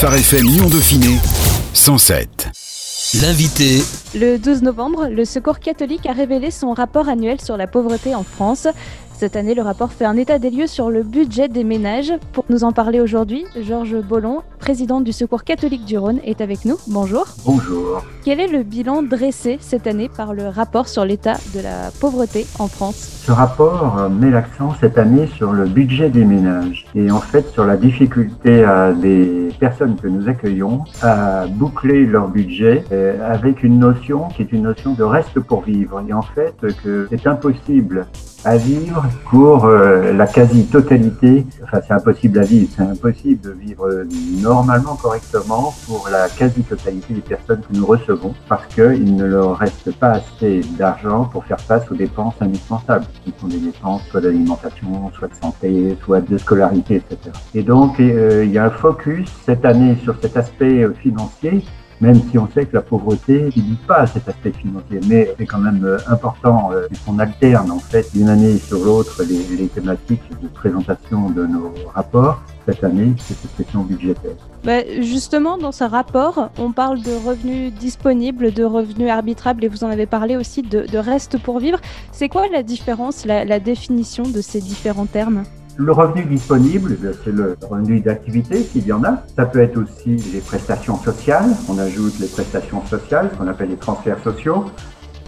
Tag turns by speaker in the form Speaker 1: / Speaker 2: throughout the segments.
Speaker 1: Phare FM Lyon Dauphiné 107. L'invité.
Speaker 2: Le 12 novembre, le Secours catholique a révélé son rapport annuel sur la pauvreté en France. Cette année, le rapport fait un état des lieux sur le budget des ménages. Pour nous en parler aujourd'hui, Georges Bollon, président du Secours catholique du Rhône, est avec nous. Bonjour.
Speaker 3: Bonjour.
Speaker 2: Quel est le bilan dressé cette année par le rapport sur l'état de la pauvreté en France?
Speaker 3: Ce rapport euh, met l'accent cette année sur le budget des ménages et en fait sur la difficulté à des personnes que nous accueillons à boucler leur budget euh, avec une notion qui est une notion de reste pour vivre. Et en fait, que c'est impossible à vivre pour euh, la quasi-totalité, enfin c'est impossible à vivre, c'est impossible de vivre normalement correctement pour la quasi-totalité des personnes que nous recevons parce qu'il ne leur reste pas assez d'argent pour faire face aux dépenses indispensables, qui sont des dépenses soit d'alimentation, soit de santé, soit de scolarité, etc. Et donc euh, il y a un focus cette année sur cet aspect euh, financier même si on sait que la pauvreté ne dit pas cet aspect financier, mais c'est quand même euh, important euh, qu'on alterne en fait d'une année sur l'autre les, thématiques de présentation de nos rapports. Cette année, c'est cette question budgétaire.
Speaker 2: Bah, justement, dans ce rapport, on parle de revenus disponibles, de revenus arbitrables, et vous en avez parlé aussi de, de reste pour vivre. C'est quoi la différence, la définition de ces différents termes?
Speaker 3: Le revenu disponible, c'est le revenu d'activité s'il y en a. Ça peut être aussi les prestations sociales. On ajoute les prestations sociales, ce qu'on appelle les transferts sociaux.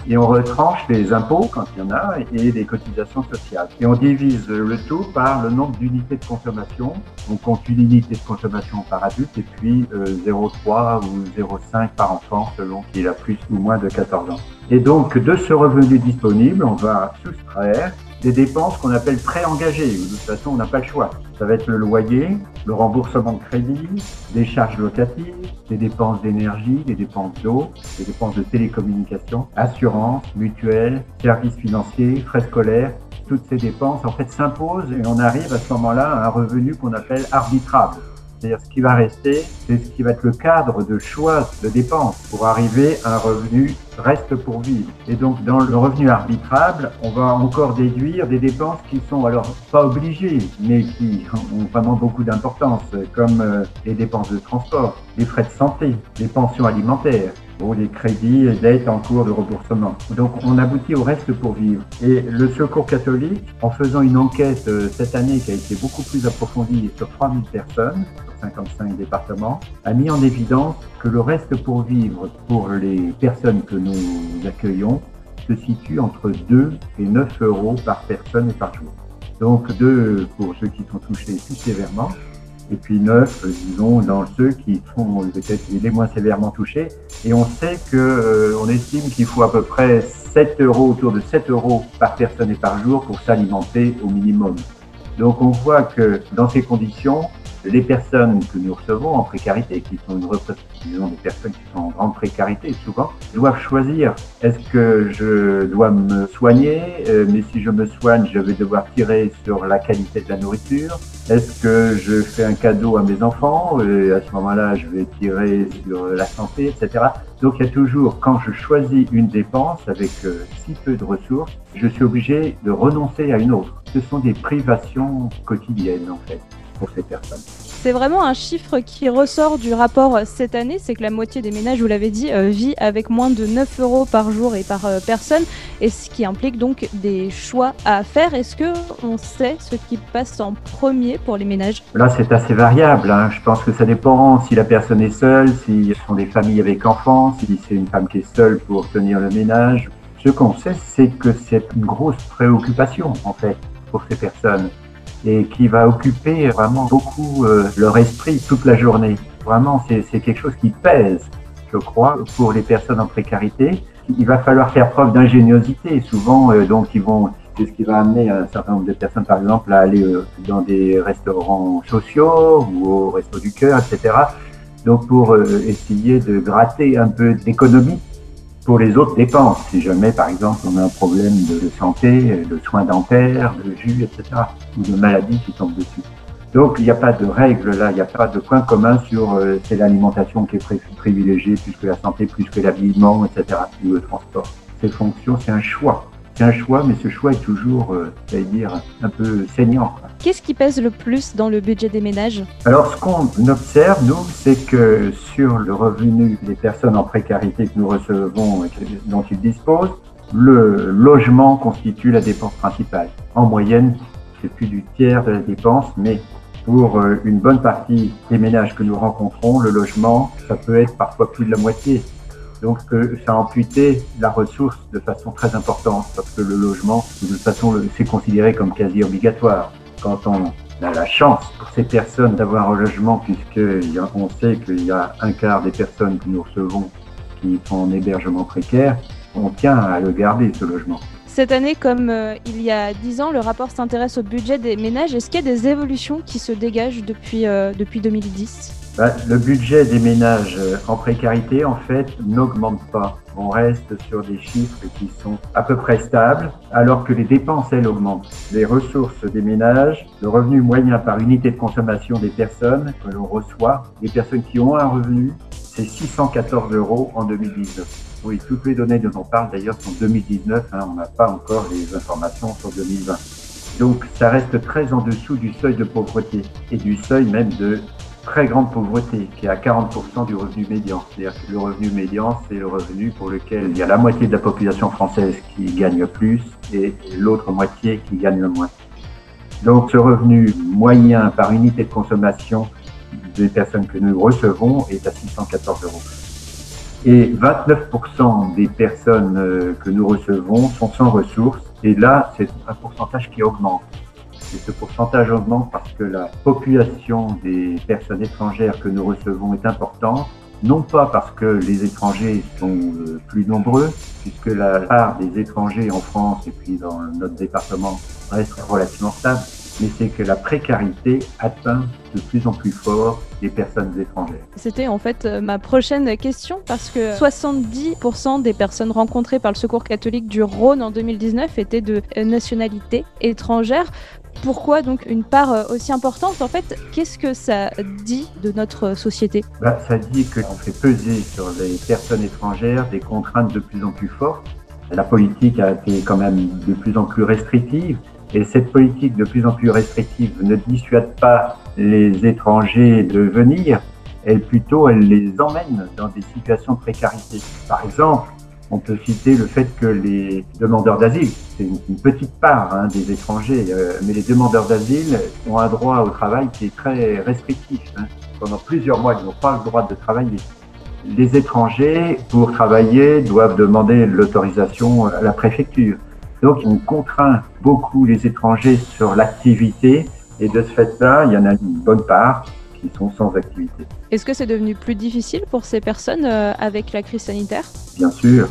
Speaker 3: Et on retranche les impôts quand il y en a et les cotisations sociales. Et on divise le tout par le nombre d'unités de consommation. On compte une unité de consommation par adulte et puis euh, 0,3 ou 0,5 par enfant selon qu'il a plus ou moins de 14 ans. Et donc de ce revenu disponible, on va soustraire des dépenses qu'on appelle préengagées, de toute façon on n'a pas le choix. Ça va être le loyer, le remboursement de crédit, des charges locatives, des dépenses d'énergie, des dépenses d'eau, des dépenses de télécommunications, assurance, mutuelle, services financiers, frais scolaires. Toutes ces dépenses en fait s'imposent et on arrive à ce moment-là à un revenu qu'on appelle arbitrable. C'est-à-dire ce qui va rester, c'est ce qui va être le cadre de choix de dépenses pour arriver à un revenu reste pour vivre. Et donc dans le revenu arbitrable, on va encore déduire des dépenses qui sont alors pas obligées, mais qui ont vraiment beaucoup d'importance, comme euh, les dépenses de transport, les frais de santé, les pensions alimentaires, ou les crédits et dettes en cours de remboursement. Donc on aboutit au reste pour vivre. Et le Secours catholique, en faisant une enquête euh, cette année qui a été beaucoup plus approfondie sur 3000 personnes, 55 départements, a mis en évidence que le reste pour vivre pour les personnes que nous accueillons se situe entre 2 et 9 euros par personne et par jour. Donc 2 pour ceux qui sont touchés plus sévèrement et puis neuf, disons, dans ceux qui sont peut-être les moins sévèrement touchés. Et on sait que, euh, on estime qu'il faut à peu près 7 euros, autour de 7 euros par personne et par jour pour s'alimenter au minimum. Donc on voit que dans ces conditions, les personnes que nous recevons en précarité, qui sont une représentation des personnes qui sont en grande précarité souvent, doivent choisir est-ce que je dois me soigner, euh, mais si je me soigne, je vais devoir tirer sur la qualité de la nourriture. Est-ce que je fais un cadeau à mes enfants? Et à ce moment-là, je vais tirer sur la santé, etc. Donc il y a toujours, quand je choisis une dépense avec euh, si peu de ressources, je suis obligé de renoncer à une autre. Ce sont des privations quotidiennes en fait pour ces personnes.
Speaker 2: C'est vraiment un chiffre qui ressort du rapport cette année, c'est que la moitié des ménages, vous l'avez dit, euh, vit avec moins de 9 euros par jour et par euh, personne, et ce qui implique donc des choix à faire. Est-ce que on sait ce qui passe en premier pour les ménages?
Speaker 3: Là, c'est assez variable. Hein. Je pense que ça dépend si la personne est seule, si ce sont des familles avec enfants, si c'est une femme qui est seule pour tenir le ménage. Ce qu'on sait, c'est que c'est une grosse préoccupation en fait pour ces personnes et qui va occuper vraiment beaucoup euh, leur esprit toute la journée. Vraiment, c'est quelque chose qui pèse, je crois, pour les personnes en précarité. Il va falloir faire preuve d'ingéniosité. Souvent, euh, donc, ils vont c'est ce qui va amener un certain nombre de personnes, par exemple, à aller euh, dans des restaurants sociaux ou au resto du cœur, etc. Donc, pour essayer de gratter un peu d'économie les autres dépenses. Si jamais, par exemple, on a un problème de santé, de soins dentaires, de jus, etc., ou de maladies qui tombent dessus. Donc, il n'y a pas de règle là, il n'y a pas de point commun sur euh, c'est l'alimentation qui est privilégiée plus que la santé, plus que l'habillement, etc., ou le transport. Ces fonctions, c'est un choix. C'est un choix, mais ce choix est toujours, euh, dire, un peu saignant.
Speaker 2: Qu'est-ce qui pèse le plus dans le budget des ménages?
Speaker 3: Alors, ce qu'on observe, nous, c'est que sur le revenu des personnes en précarité que nous recevons et dont ils disposent, le logement constitue la dépense principale. En moyenne, c'est plus du tiers de la dépense, mais pour euh, une bonne partie des ménages que nous rencontrons, le logement, ça peut être parfois plus de la moitié. Donc euh, ça a amputé la ressource de façon très importante parce que le logement, de toute façon, c'est considéré comme quasi obligatoire. Quand on a la chance pour ces personnes d'avoir un logement, puisqu'on sait qu'il y a un quart des personnes que nous recevons qui sont en hébergement précaire, on tient à le garder, ce logement.
Speaker 2: Cette année, comme euh, il y a dix ans, le rapport s'intéresse au budget des ménages. Est-ce qu'il y a des évolutions qui se dégagent depuis, euh, depuis 2010
Speaker 3: bah, Le budget des ménages euh, en précarité, en fait, n'augmente pas. On reste sur des chiffres qui sont à peu près stables, alors que les dépenses, elles, augmentent. Les ressources des ménages, le revenu moyen par unité de consommation des personnes que l'on reçoit, les personnes qui ont un revenu, c'est 614 euros en 2019. Oui, toutes les données dont on parle d'ailleurs sont 2019, hein, on n'a pas encore les informations sur 2020. Donc ça reste très en dessous du seuil de pauvreté et du seuil même de très grande pauvreté qui est à 40% du revenu médian. C'est-à-dire que le revenu médian, c'est le revenu pour lequel il y a la moitié de la population française qui gagne plus et l'autre moitié qui gagne le moins. Donc ce revenu moyen par unité de consommation des personnes que nous recevons est à 614 euros. Et 29% des personnes euh, que nous recevons sont sans ressources. Et là, c'est un pourcentage qui augmente. Et ce pourcentage augmente parce que la population des personnes étrangères que nous recevons est importante, non pas parce que les étrangers sont euh, plus nombreux, puisque la part des étrangers en France et puis dans notre département reste relativement stable, mais c'est que la précarité atteint de plus en plus fort les personnes étrangères.
Speaker 2: C'était en fait euh, ma prochaine question parce que 70% des personnes rencontrées par le Secours catholique du Rhône en 2019 étaient de euh, nationalité étrangère. Pourquoi donc une part euh, aussi importante En fait, qu'est-ce que ça dit de notre société?
Speaker 3: Bah, Ça dit qu'on fait peser sur les personnes étrangères des contraintes de plus en plus fortes. La politique a été quand même de plus en plus restrictive. Et cette politique de plus en plus restrictive ne dissuade pas les étrangers de venir, elle plutôt, elle les emmène dans des situations de précarité. Par exemple, on peut citer le fait que les demandeurs d'asile, c'est une, petite part hein, des étrangers, euh, mais les demandeurs d'asile ont un droit au travail qui est très restrictif. Hein. Pendant plusieurs mois, ils n'ont pas le droit de travailler. Les étrangers, pour travailler, doivent demander l'autorisation à la préfecture. Donc, on contraint beaucoup les étrangers sur l'activité et de ce fait-là, il y en a une bonne part qui sont sans activité.
Speaker 2: Est-ce que c'est devenu plus difficile pour ces personnes euh, avec la crise sanitaire?
Speaker 3: Bien sûr,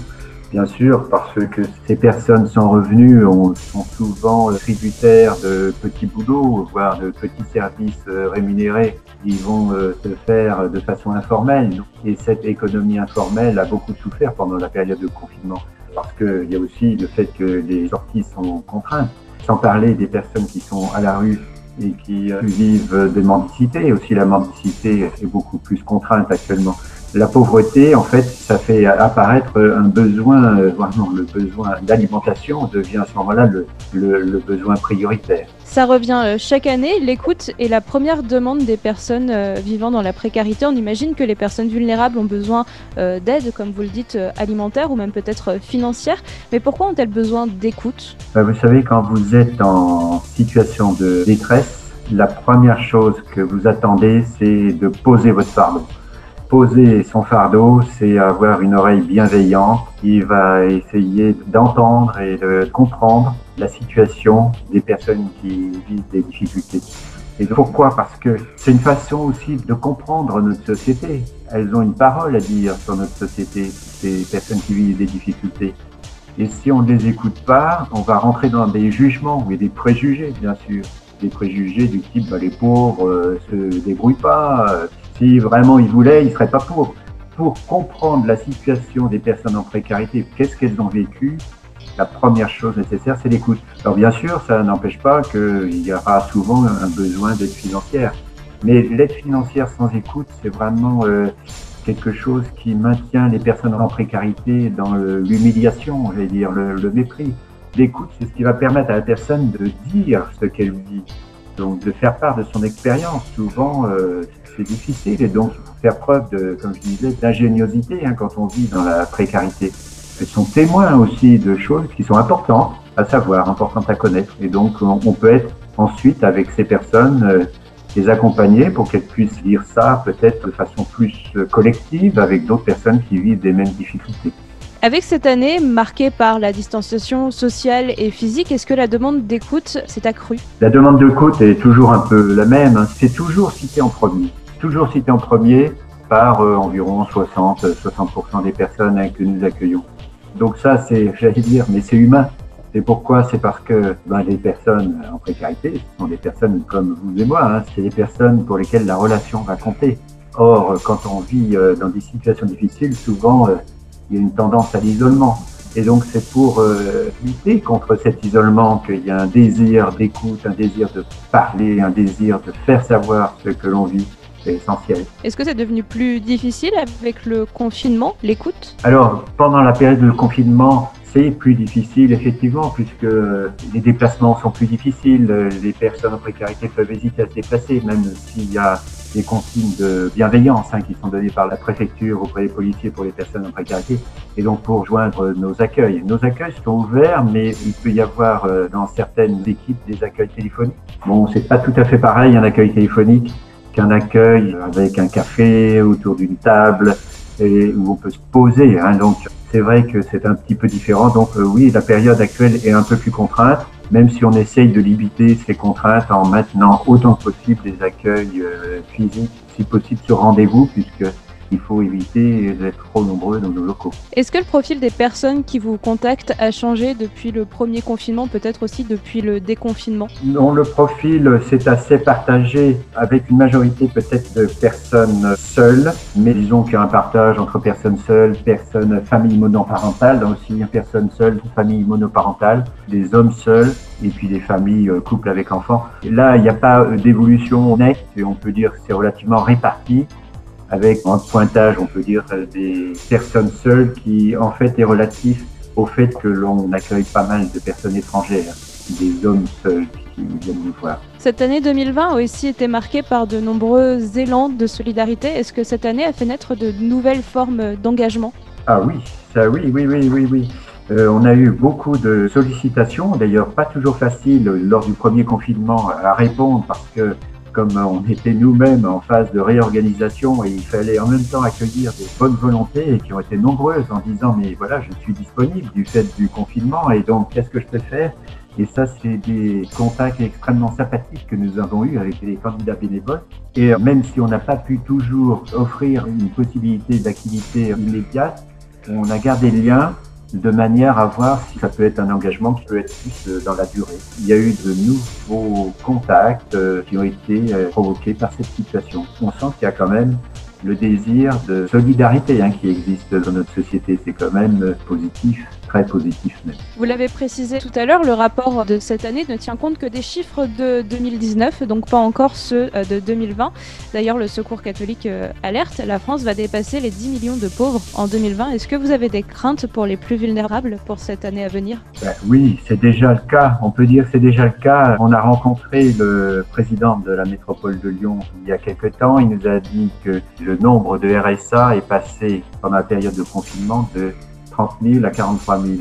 Speaker 3: bien sûr, parce que ces personnes sans revenus sont souvent tributaires de petits boulots, voire de petits services euh, rémunérés qui vont euh, se faire de façon informelle. Et cette économie informelle a beaucoup souffert pendant la période de confinement parce qu'il y a aussi le fait que les sorties sont contraintes, sans parler des personnes qui sont à la rue et qui euh, vivent des mendicités. Aussi, la mendicité est beaucoup plus contrainte actuellement. La pauvreté, en fait, ça fait apparaître un besoin, euh, vraiment le besoin d'alimentation devient à ce moment-là le, le, le besoin prioritaire.
Speaker 2: Ça revient euh, chaque année. L'écoute est la première demande des personnes euh, vivant dans la précarité. On imagine que les personnes vulnérables ont besoin d'aide, comme vous le dites, alimentaire ou même peut-être financière. Mais pourquoi ont-elles besoin d'écoute?
Speaker 3: Vous savez, quand vous êtes en situation de détresse, la première chose que vous attendez, c'est de poser votre fardeau poser son fardeau, c'est avoir une oreille bienveillante qui va essayer d'entendre et de comprendre la situation des personnes qui vivent des difficultés. Et pourquoi? Parce que c'est une façon aussi de comprendre notre société. Elles ont une parole à dire sur notre société, ces personnes qui vivent des difficultés. Et si on ne les écoute pas, on va rentrer dans des jugements et des préjugés, bien sûr. Des préjugés du type, bah, les pauvres euh, se débrouillent pas, si vraiment ils voulaient, ils seraient pas pour. Pour comprendre la situation des personnes en précarité, qu'est-ce qu'elles ont vécu, la première chose nécessaire, c'est l'écoute. Alors bien sûr, ça n'empêche pas qu'il y aura souvent un besoin d'aide financière. Mais l'aide financière sans écoute, c'est vraiment euh, quelque chose qui maintient les personnes en précarité dans l'humiliation, j'allais dire, le, mépris. L'écoute, c'est ce qui va permettre à la personne de dire ce qu'elle vit, donc de faire part de son expérience. Souvent, euh, c'est difficile et donc faire preuve de, comme je disais, d'ingéniosité hein, quand on vit dans la précarité. Elles sont témoins aussi de choses qui sont importantes à savoir, importantes à connaître. Et donc, on peut être ensuite avec ces personnes euh, les accompagner pour qu'elles puissent lire ça peut-être de façon plus euh, collective avec d'autres personnes qui vivent des mêmes difficultés.
Speaker 2: Avec cette année marquée par la distanciation sociale et physique, est-ce que la demande d'écoute s'est accrue?
Speaker 3: La demande d'écoute est toujours un peu la même. Hein. C'est toujours cité en premier. Toujours cité en premier par euh, environ 60-60% des personnes que nous accueillons. Donc ça, c'est, j'allais dire, mais c'est humain. C'est pourquoi? C'est parce que ben, les personnes en précarité, ce sont des personnes comme vous et moi, hein, c'est des personnes pour lesquelles la relation va compter. Or, quand on vit euh, dans des situations difficiles, souvent, euh, il y a une tendance à l'isolement. Et donc, c'est pour euh, lutter contre cet isolement qu'il y a un désir d'écoute, un désir de parler, un désir de faire savoir ce que l'on vit. C'est essentiel.
Speaker 2: Est-ce que c'est devenu plus difficile avec le confinement, l'écoute?
Speaker 3: Alors, pendant la période de confinement, c'est plus difficile, effectivement, puisque les déplacements sont plus difficiles. Les personnes en précarité peuvent hésiter à se déplacer, même s'il y a des consignes de bienveillance hein, qui sont données par la préfecture auprès des policiers pour les personnes en précarité. Et donc, pour joindre nos accueils. Nos accueils sont ouverts, mais il peut y avoir euh, dans certaines équipes des accueils téléphoniques. Bon, c'est pas tout à fait pareil un accueil téléphonique qu'un accueil avec un café autour d'une table et où on peut se poser. Hein. Donc, c'est vrai que c'est un petit peu différent. Donc euh, oui, la période actuelle est un peu plus contrainte, même si on essaye de limiter ces contraintes en maintenant autant que possible des accueils euh, physiques, si possible sur rendez-vous, puisque il faut éviter d'être trop nombreux dans nos locaux.
Speaker 2: Est-ce que le profil des personnes qui vous contactent a changé depuis le premier confinement, peut-être aussi depuis le déconfinement?
Speaker 3: Non, le profil c'est assez partagé avec une majorité peut-être de personnes seules, mais disons qu'il y a un partage entre personnes seules, personnes, familles monoparentales, donc aussi personnes seules, familles monoparentales, des hommes seuls et puis des familles euh, couples avec enfants. Et là, il n'y a pas euh, d'évolution nette, et on peut dire que c'est relativement réparti avec un pointage, on peut dire, des personnes seules qui, en fait, est relatif au fait que l'on accueille pas mal de personnes étrangères, des hommes seuls qui viennent nous voir.
Speaker 2: Cette année 2020 a aussi été marquée par de nombreux élans de solidarité. Est-ce que cette année a fait naître de nouvelles formes d'engagement?
Speaker 3: Ah oui, ça oui, oui, oui, oui, oui. Euh, on a eu beaucoup de sollicitations, d'ailleurs pas toujours facile lors du premier confinement à répondre parce que comme on était nous-mêmes en phase de réorganisation et il fallait en même temps accueillir des bonnes volontés et qui ont été nombreuses en disant mais voilà je suis disponible du fait du confinement et donc qu'est-ce que je peux faire? Et ça c'est des contacts extrêmement sympathiques que nous avons eus avec les candidats bénévoles. Et même si on n'a pas pu toujours offrir une possibilité d'activité immédiate on a gardé le lien de manière à voir si ça peut être un engagement qui peut être plus euh, dans la durée. Il y a eu de nouveaux contacts euh, qui ont été euh, provoqués par cette situation. On sent qu'il y a quand même le désir de solidarité hein, qui existe dans notre société. C'est quand même positif très positif même.
Speaker 2: Vous l'avez précisé tout à l'heure, le rapport de cette année ne tient compte que des chiffres de 2019, donc pas encore ceux euh, de 2020. D'ailleurs, le Secours catholique euh, alerte, la France va dépasser les 10 millions de pauvres en 2020. Est-ce que vous avez des craintes pour les plus vulnérables pour cette année à venir?
Speaker 3: Ben Oui, c'est déjà le cas. On peut dire que c'est déjà le cas. On a rencontré le président de la métropole de Lyon il y a quelques temps. Il nous a dit que le nombre de RSA est passé pendant la période de confinement de 30 000 à 43 000.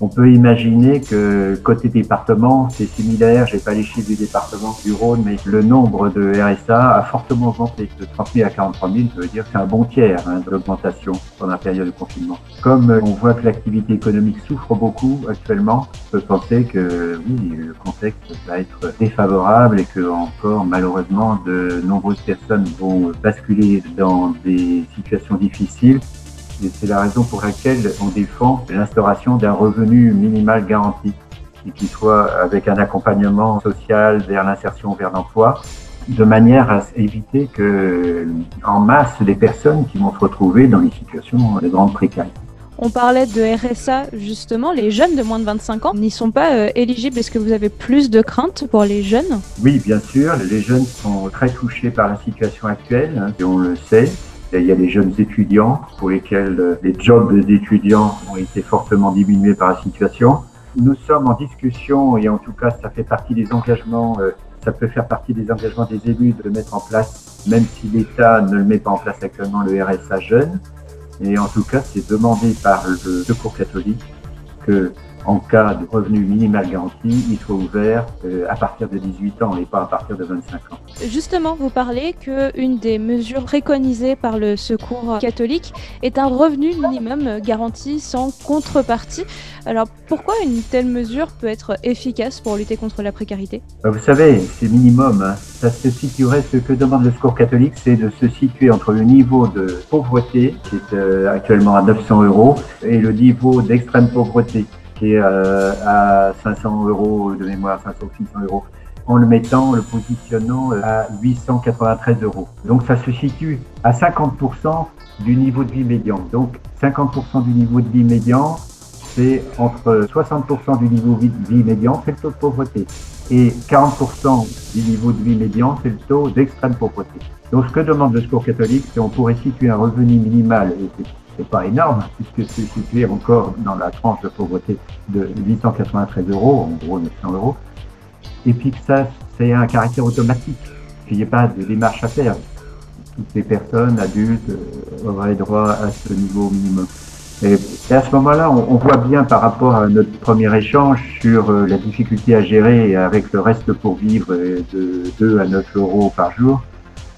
Speaker 3: On peut imaginer que côté département, c'est similaire. J'ai pas les chiffres du département du Rhône, mais le nombre de RSA a fortement augmenté. De 30 000 à 43 000, ça veut dire que c'est un bon tiers hein, de l'augmentation pendant la période de confinement. Comme on voit que l'activité économique souffre beaucoup actuellement, on peut penser que oui, le contexte va être défavorable et que encore malheureusement de nombreuses personnes vont basculer dans des situations difficiles c'est la raison pour laquelle on défend l'instauration d'un revenu minimal garanti et qui soit avec un accompagnement social vers l'insertion vers l'emploi, de manière à éviter que, en masse, des personnes qui vont se retrouver dans des situations de grande précarité.
Speaker 2: On parlait de RSA, justement. Les jeunes de moins de 25 ans n'y sont pas euh, éligibles. Est-ce que vous avez plus de craintes pour les jeunes?
Speaker 3: Oui, bien sûr. Les jeunes sont très touchés par la situation actuelle, hein, et on le sait. Il y a les jeunes étudiants pour lesquels euh, les jobs d'étudiants ont été fortement diminués par la situation. Nous sommes en discussion et en tout cas, ça fait partie des engagements, euh, ça peut faire partie des engagements des élus de mettre en place, même si l'État ne le met pas en place actuellement, le RSA jeune. Et en tout cas, c'est demandé par le Secours catholique que en cas de revenu minimal garanti, il soit ouvert euh, à partir de 18 ans et pas à partir de 25 ans.
Speaker 2: Justement, vous parlez qu'une des mesures préconisées par le Secours catholique est un revenu minimum garanti sans contrepartie. Alors pourquoi une telle mesure peut être efficace pour lutter contre la précarité?
Speaker 3: Bah, Vous savez, c'est minimum. Hein. Ça se situerait, ce que demande le Secours catholique, c'est de se situer entre le niveau de pauvreté, qui est euh, actuellement à 900 euros, et le niveau d'extrême pauvreté euh, à 500 euros de mémoire, 500 600 euros, en le mettant, le positionnant euh, à 893 euros. Donc ça se situe à 50% du niveau de vie médian. Donc 50% du niveau de vie médian, c'est entre 60% du niveau de vie médian, c'est le taux de pauvreté. Et 40% du niveau de vie médian, c'est le taux d'extrême pauvreté. Donc ce que demande le Secours catholique, c'est on pourrait situer un revenu minimal, et c'est pas énorme, puisque c'est situé encore dans la tranche de pauvreté de 893 euros, en gros 900 euros, et puis que ça, c'est un caractère automatique, qu'il n'y ait pas de démarche à faire. Toutes les personnes adultes euh, auraient droit à ce niveau minimum. Et, à ce moment-là, on, voit bien par rapport à notre premier échange sur euh, la difficulté à gérer avec le reste pour vivre de 2 à 9 euros par jour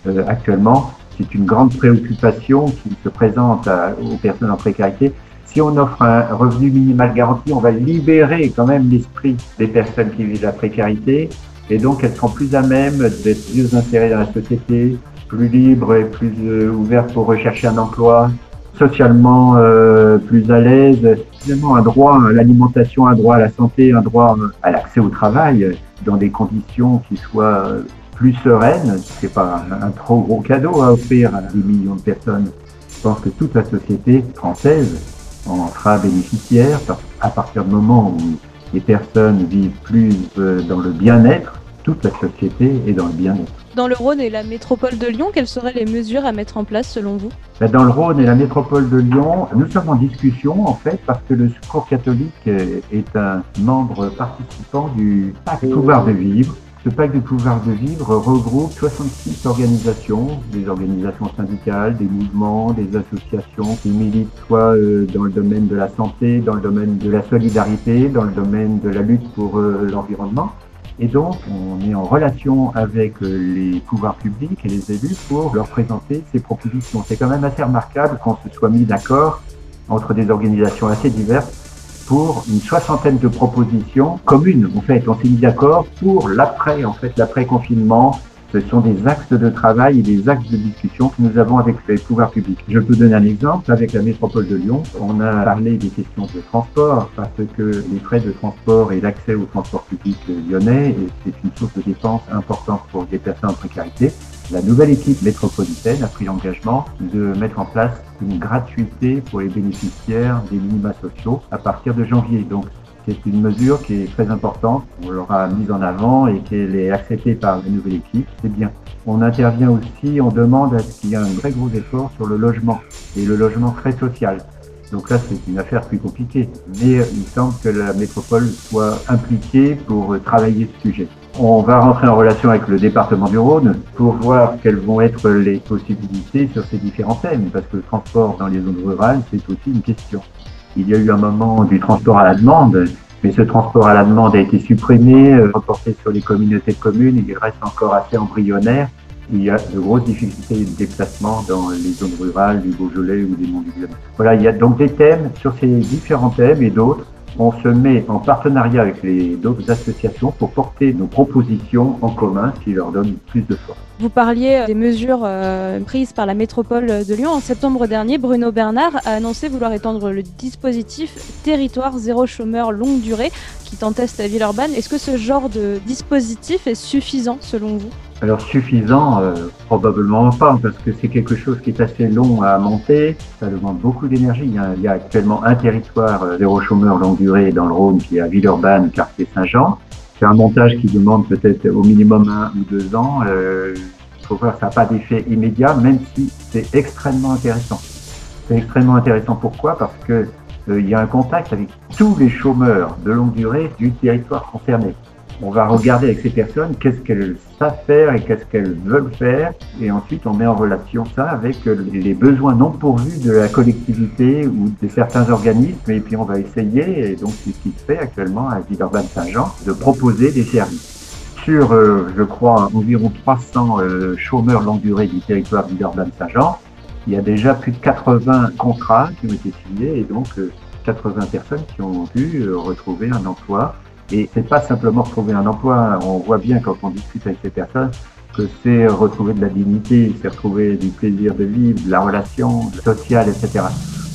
Speaker 3: euh, actuellement, c'est une grande préoccupation qui se présente aux personnes en précarité. Si on offre un revenu minimal garanti, on va libérer quand même l'esprit des personnes qui vivent la précarité et donc elles seront plus à même d'être mieux insérées dans la société, plus libres et plus euh, ouvertes pour rechercher un emploi, socialement euh, plus à l'aise, finalement un droit à l'alimentation, un droit à la santé, un droit à l'accès au travail dans des conditions qui soient euh, plus sereine. C'est pas un, trop gros cadeau à offrir à des millions de personnes. Je pense que toute la société française en sera bénéficiaire à partir du moment où les personnes vivent plus euh, dans le bien-être, toute la société est dans le bien-être.
Speaker 2: Dans le Rhône et la métropole de Lyon, quelles seraient les mesures à mettre en place selon vous?
Speaker 3: Ben, Dans le Rhône et la métropole de Lyon, nous sommes en discussion en fait parce que le Secours catholique est un membre participant du pacte pouvoir de vivre ce pacte de pouvoir de vivre regroupe 66 organisations, des organisations syndicales, des mouvements, des associations qui militent soit euh, dans le domaine de la santé, dans le domaine de la solidarité, dans le domaine de la lutte pour euh, l'environnement. Et donc, on est en relation avec euh, les pouvoirs publics et les élus pour leur présenter ces propositions. C'est quand même assez remarquable qu'on se soit mis d'accord entre des organisations assez diverses pour une soixantaine de propositions communes. En fait, on s'est mis d'accord pour l'après, en fait, l'après-confinement. Ce sont des axes de travail et des axes de discussion que nous avons avec les pouvoirs publics. Je peux donner un exemple. Avec la métropole de Lyon, on a parlé des questions de transport parce que les frais de transport et l'accès au transport public lyonnais, c'est une source de dépenses importante pour des personnes en précarité. La nouvelle équipe métropolitaine a pris l'engagement de mettre en place une gratuité pour les bénéficiaires des minima sociaux à partir de janvier. Donc, c'est une mesure qui est très importante. On l'aura mise en avant et qu'elle est acceptée par la nouvelle équipe. C'est bien. On intervient aussi, on demande à ce qu'il y ait un très gros effort sur le logement et le logement très social. Donc là, c'est une affaire plus compliquée. Mais il semble que la métropole soit impliquée pour travailler ce sujet. On va rentrer en relation avec le département du Rhône pour voir quelles vont être les possibilités sur ces différents thèmes, parce que le transport dans les zones rurales, c'est aussi une question. Il y a eu un moment du transport à la demande, mais ce transport à la demande a été supprimé, euh, reporté sur les communautés de communes, il reste encore assez embryonnaire. Il y a de grosses difficultés de déplacement dans les zones rurales du Beaujolais ou des Monts du. Voilà, il y a donc des thèmes sur ces différents thèmes et d'autres on se met en partenariat avec les d'autres associations pour porter nos propositions en commun qui leur donnent plus de force.
Speaker 2: Vous parliez des mesures euh, prises par la métropole de Lyon. En septembre dernier, Bruno Bernard a annoncé vouloir étendre le dispositif Territoire zéro chômeur longue durée qui tend test à Villeurbanne. Est-ce que ce genre de dispositif est suffisant selon vous?
Speaker 3: Alors suffisant, euh, probablement pas, parce que c'est quelque chose qui est assez long à monter, ça demande beaucoup d'énergie. Il, y a actuellement un territoire euh, zéro chômeur longue durée dans le Rhône qui est à Villeurbanne, quartier Saint-Jean. C'est un montage qui demande peut-être au minimum un ou deux ans. Euh, il faut voir, ça n'a pas d'effet immédiat, même si c'est extrêmement intéressant. C'est extrêmement intéressant. Pourquoi? Parce que euh, il y a un contact avec tous les chômeurs de longue durée du territoire concerné. On va regarder avec ces personnes qu'est-ce qu'elles savent faire et qu'est-ce qu'elles veulent faire. Et ensuite, on met en relation ça avec les besoins non pourvus de la collectivité ou de certains organismes. Et puis, on va essayer, et donc c'est ce qui se fait actuellement à Villeurbanne Saint-Jean, de proposer des services. Sur, euh, je crois, environ 300 euh, chômeurs longue durée du territoire Villeurbanne Saint-Jean, il y a déjà plus de 80 contrats qui ont été signés et donc 80 euh, personnes qui ont pu retrouver un emploi et c'est pas simplement retrouver un emploi. On voit bien quand on discute avec ces personnes que c'est retrouver de la dignité, c'est retrouver du plaisir de vivre, de la relation sociale, etc.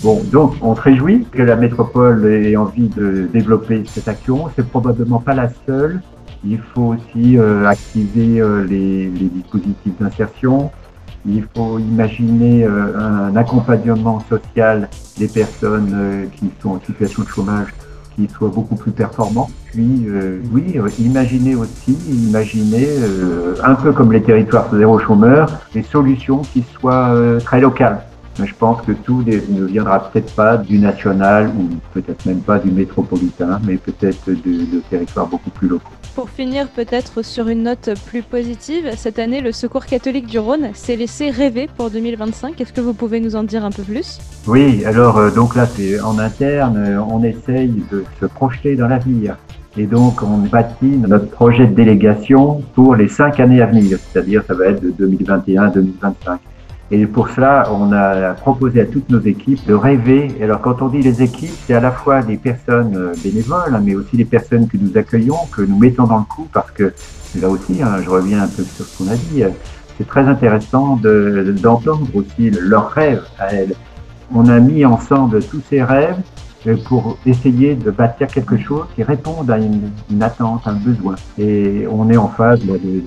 Speaker 3: Bon, donc on se réjouit que la métropole ait envie de développer cette action. C'est probablement pas la seule. Il faut aussi euh, activer euh, les, les, dispositifs d'insertion. Il faut imaginer euh, un accompagnement social des personnes qui sont en situation de chômage soit beaucoup plus performant. Puis euh, oui, euh, imaginez aussi, imaginez euh, un peu comme les territoires zéro chômeur, des solutions qui soient très locales. Je pense que tout ne viendra peut-être pas du national ou peut-être même pas du métropolitain, mais peut-être de, de territoires beaucoup plus locaux.
Speaker 2: Pour finir peut-être sur une note plus positive, cette année le Secours catholique du Rhône s'est laissé rêver pour 2025. Est-ce que vous pouvez nous en dire un peu plus?
Speaker 3: Oui, alors euh, donc là c'est en interne, euh, on essaye de se projeter dans l'avenir. Et donc, on bâtit notre projet de délégation pour les cinq années à venir, c'est-à-dire ça va être de 2021 à 2025. Et pour cela, on a proposé à toutes nos équipes de rêver. Et alors, quand on dit les équipes, c'est à la fois des personnes euh, bénévoles, hein, mais aussi les personnes que nous accueillons, que nous mettons dans le coup, parce que là aussi, hein, je reviens un peu sur ce qu'on a dit, euh, c'est très intéressant d'entendre aussi leurs rêves à elles. On a mis ensemble tous ces rêves pour essayer de bâtir quelque chose qui réponde à une, une attente, un besoin. Et on est en phase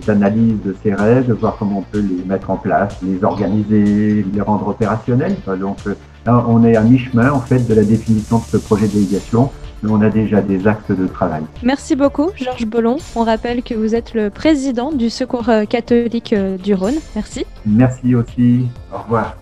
Speaker 3: d'analyse de ces rêves, de voir comment on peut les mettre en place, les organiser, les rendre opérationnels. Donc euh, là, on est à mi-chemin en fait de la définition de ce projet de délégation on a déjà des actes de travail.
Speaker 2: Merci beaucoup, Georges Bollon. On rappelle que vous êtes le président du Secours euh, catholique du Rhône. Merci.
Speaker 3: Merci aussi. Au revoir.